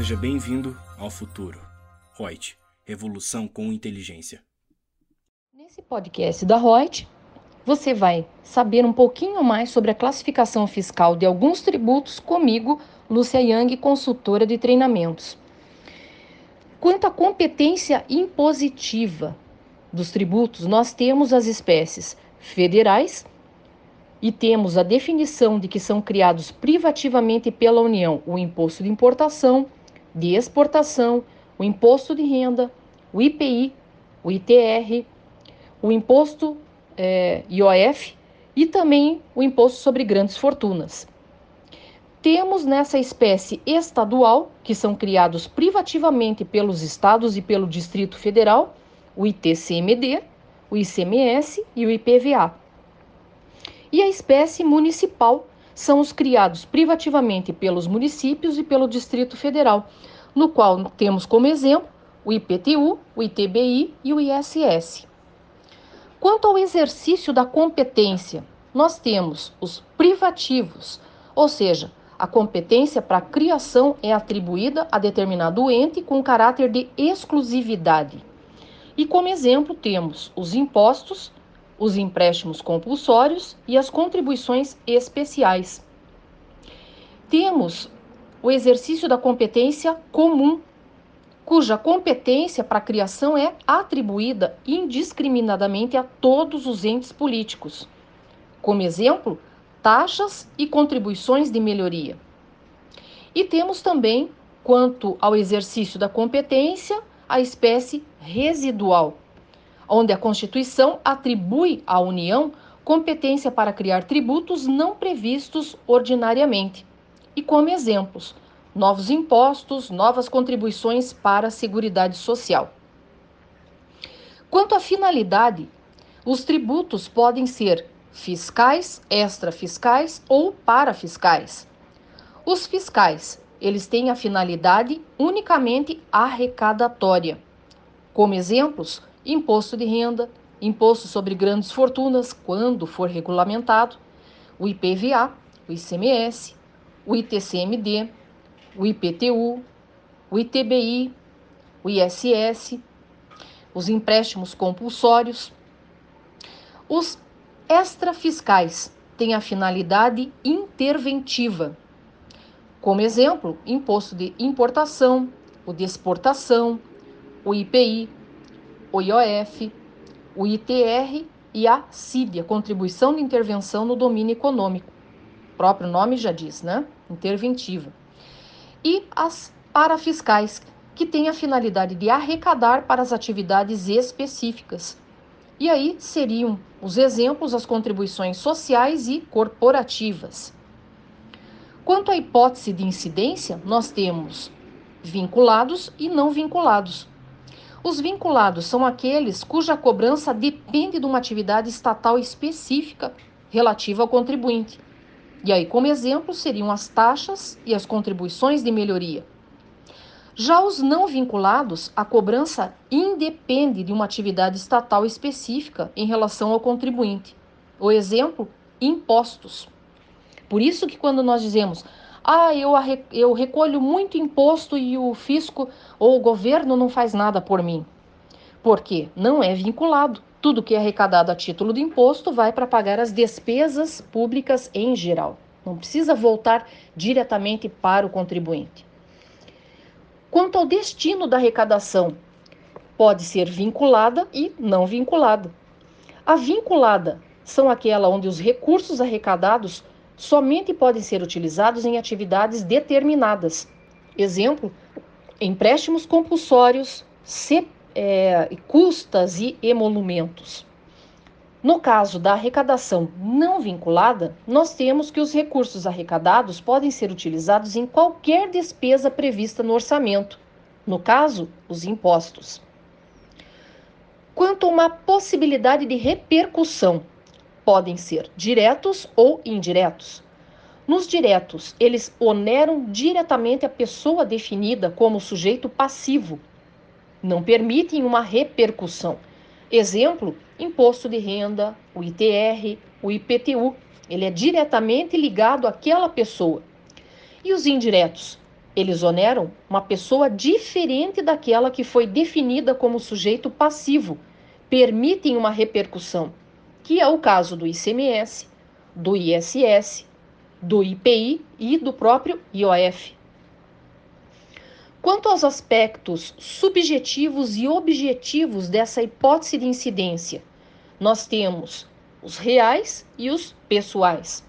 Seja bem-vindo ao futuro. Reut, revolução com inteligência. Nesse podcast da Reut, você vai saber um pouquinho mais sobre a classificação fiscal de alguns tributos comigo, Lúcia Yang, consultora de treinamentos. Quanto à competência impositiva dos tributos, nós temos as espécies federais e temos a definição de que são criados privativamente pela União o imposto de importação, de exportação, o imposto de renda, o IPI, o ITR, o imposto é, IOF e também o imposto sobre grandes fortunas. Temos nessa espécie estadual, que são criados privativamente pelos estados e pelo Distrito Federal, o ITCMD, o ICMS e o IPVA. E a espécie municipal são os criados privativamente pelos municípios e pelo Distrito Federal, no qual temos como exemplo o IPTU, o ITBI e o ISS. Quanto ao exercício da competência, nós temos os privativos, ou seja, a competência para a criação é atribuída a determinado ente com caráter de exclusividade. E como exemplo temos os impostos, os empréstimos compulsórios e as contribuições especiais. Temos o exercício da competência comum, cuja competência para criação é atribuída indiscriminadamente a todos os entes políticos. Como exemplo, taxas e contribuições de melhoria. E temos também, quanto ao exercício da competência, a espécie residual, onde a Constituição atribui à União competência para criar tributos não previstos ordinariamente. E como exemplos, novos impostos, novas contribuições para a Seguridade Social. Quanto à finalidade, os tributos podem ser fiscais, extrafiscais ou parafiscais. Os fiscais, eles têm a finalidade unicamente arrecadatória. Como exemplos, imposto de renda, imposto sobre grandes fortunas, quando for regulamentado, o IPVA, o ICMS, o ITCMD, o IPTU, o ITBI, o ISS, os empréstimos compulsórios. Os extrafiscais têm a finalidade interventiva. Como exemplo, imposto de importação, o de exportação, o IPI, o IOF, o ITR e a CIB, Contribuição de Intervenção no Domínio Econômico. O próprio nome já diz, né? Interventiva. E as parafiscais, que têm a finalidade de arrecadar para as atividades específicas, e aí seriam os exemplos as contribuições sociais e corporativas. Quanto à hipótese de incidência, nós temos vinculados e não vinculados. Os vinculados são aqueles cuja cobrança depende de uma atividade estatal específica relativa ao contribuinte. E aí, como exemplo, seriam as taxas e as contribuições de melhoria. Já os não vinculados, a cobrança independe de uma atividade estatal específica em relação ao contribuinte. O exemplo, impostos. Por isso que quando nós dizemos, ah, eu, eu recolho muito imposto e o fisco ou o governo não faz nada por mim. Porque não é vinculado. Tudo que é arrecadado a título de imposto vai para pagar as despesas públicas em geral. Não precisa voltar diretamente para o contribuinte. Quanto ao destino da arrecadação, pode ser vinculada e não vinculada. A vinculada são aquela onde os recursos arrecadados somente podem ser utilizados em atividades determinadas. Exemplo: empréstimos compulsórios, C, é, custas e emolumentos. No caso da arrecadação não vinculada, nós temos que os recursos arrecadados podem ser utilizados em qualquer despesa prevista no orçamento, no caso, os impostos. Quanto a uma possibilidade de repercussão, podem ser diretos ou indiretos. Nos diretos, eles oneram diretamente a pessoa definida como sujeito passivo, não permitem uma repercussão Exemplo, imposto de renda, o ITR, o IPTU. Ele é diretamente ligado àquela pessoa. E os indiretos? Eles oneram uma pessoa diferente daquela que foi definida como sujeito passivo, permitem uma repercussão, que é o caso do ICMS, do ISS, do IPI e do próprio IOF. Quanto aos aspectos subjetivos e objetivos dessa hipótese de incidência, nós temos os reais e os pessoais.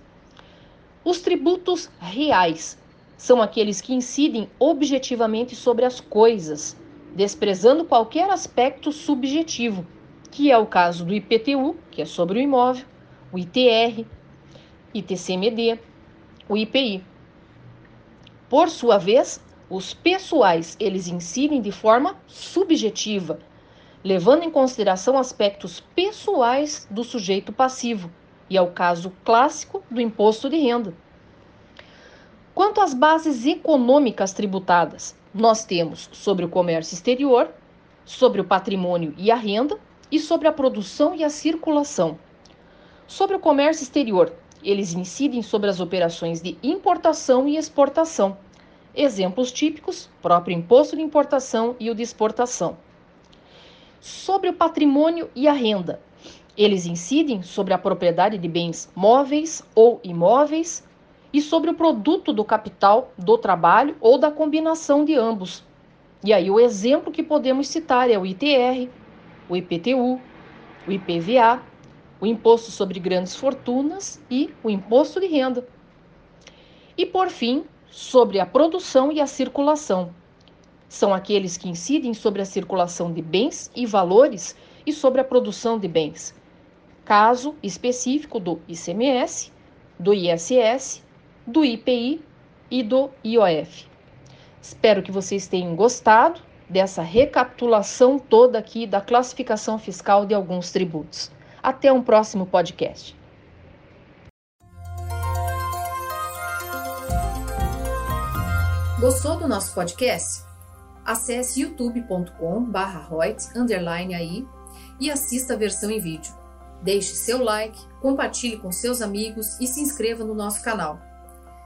Os tributos reais são aqueles que incidem objetivamente sobre as coisas, desprezando qualquer aspecto subjetivo, que é o caso do IPTU, que é sobre o imóvel, o ITR, ITCMD, o IPI. Por sua vez, os pessoais, eles incidem de forma subjetiva, levando em consideração aspectos pessoais do sujeito passivo, e é o caso clássico do imposto de renda. Quanto às bases econômicas tributadas, nós temos sobre o comércio exterior, sobre o patrimônio e a renda e sobre a produção e a circulação. Sobre o comércio exterior, eles incidem sobre as operações de importação e exportação Exemplos típicos: próprio imposto de importação e o de exportação. Sobre o patrimônio e a renda, eles incidem sobre a propriedade de bens móveis ou imóveis e sobre o produto do capital, do trabalho ou da combinação de ambos. E aí o exemplo que podemos citar é o ITR, o IPTU, o IPVA, o imposto sobre grandes fortunas e o imposto de renda. E por fim, sobre a produção e a circulação. São aqueles que incidem sobre a circulação de bens e valores e sobre a produção de bens. Caso específico do ICMS, do ISS, do IPI e do IOF. Espero que vocês tenham gostado dessa recapitulação toda aqui da classificação fiscal de alguns tributos. Até um próximo podcast. Gostou do nosso podcast? Acesse youtube.com/royts_aí e assista a versão em vídeo. Deixe seu like, compartilhe com seus amigos e se inscreva no nosso canal.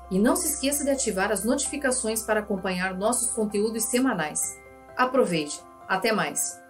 E não se esqueça de ativar as notificações para acompanhar nossos conteúdos semanais. Aproveite! Até mais!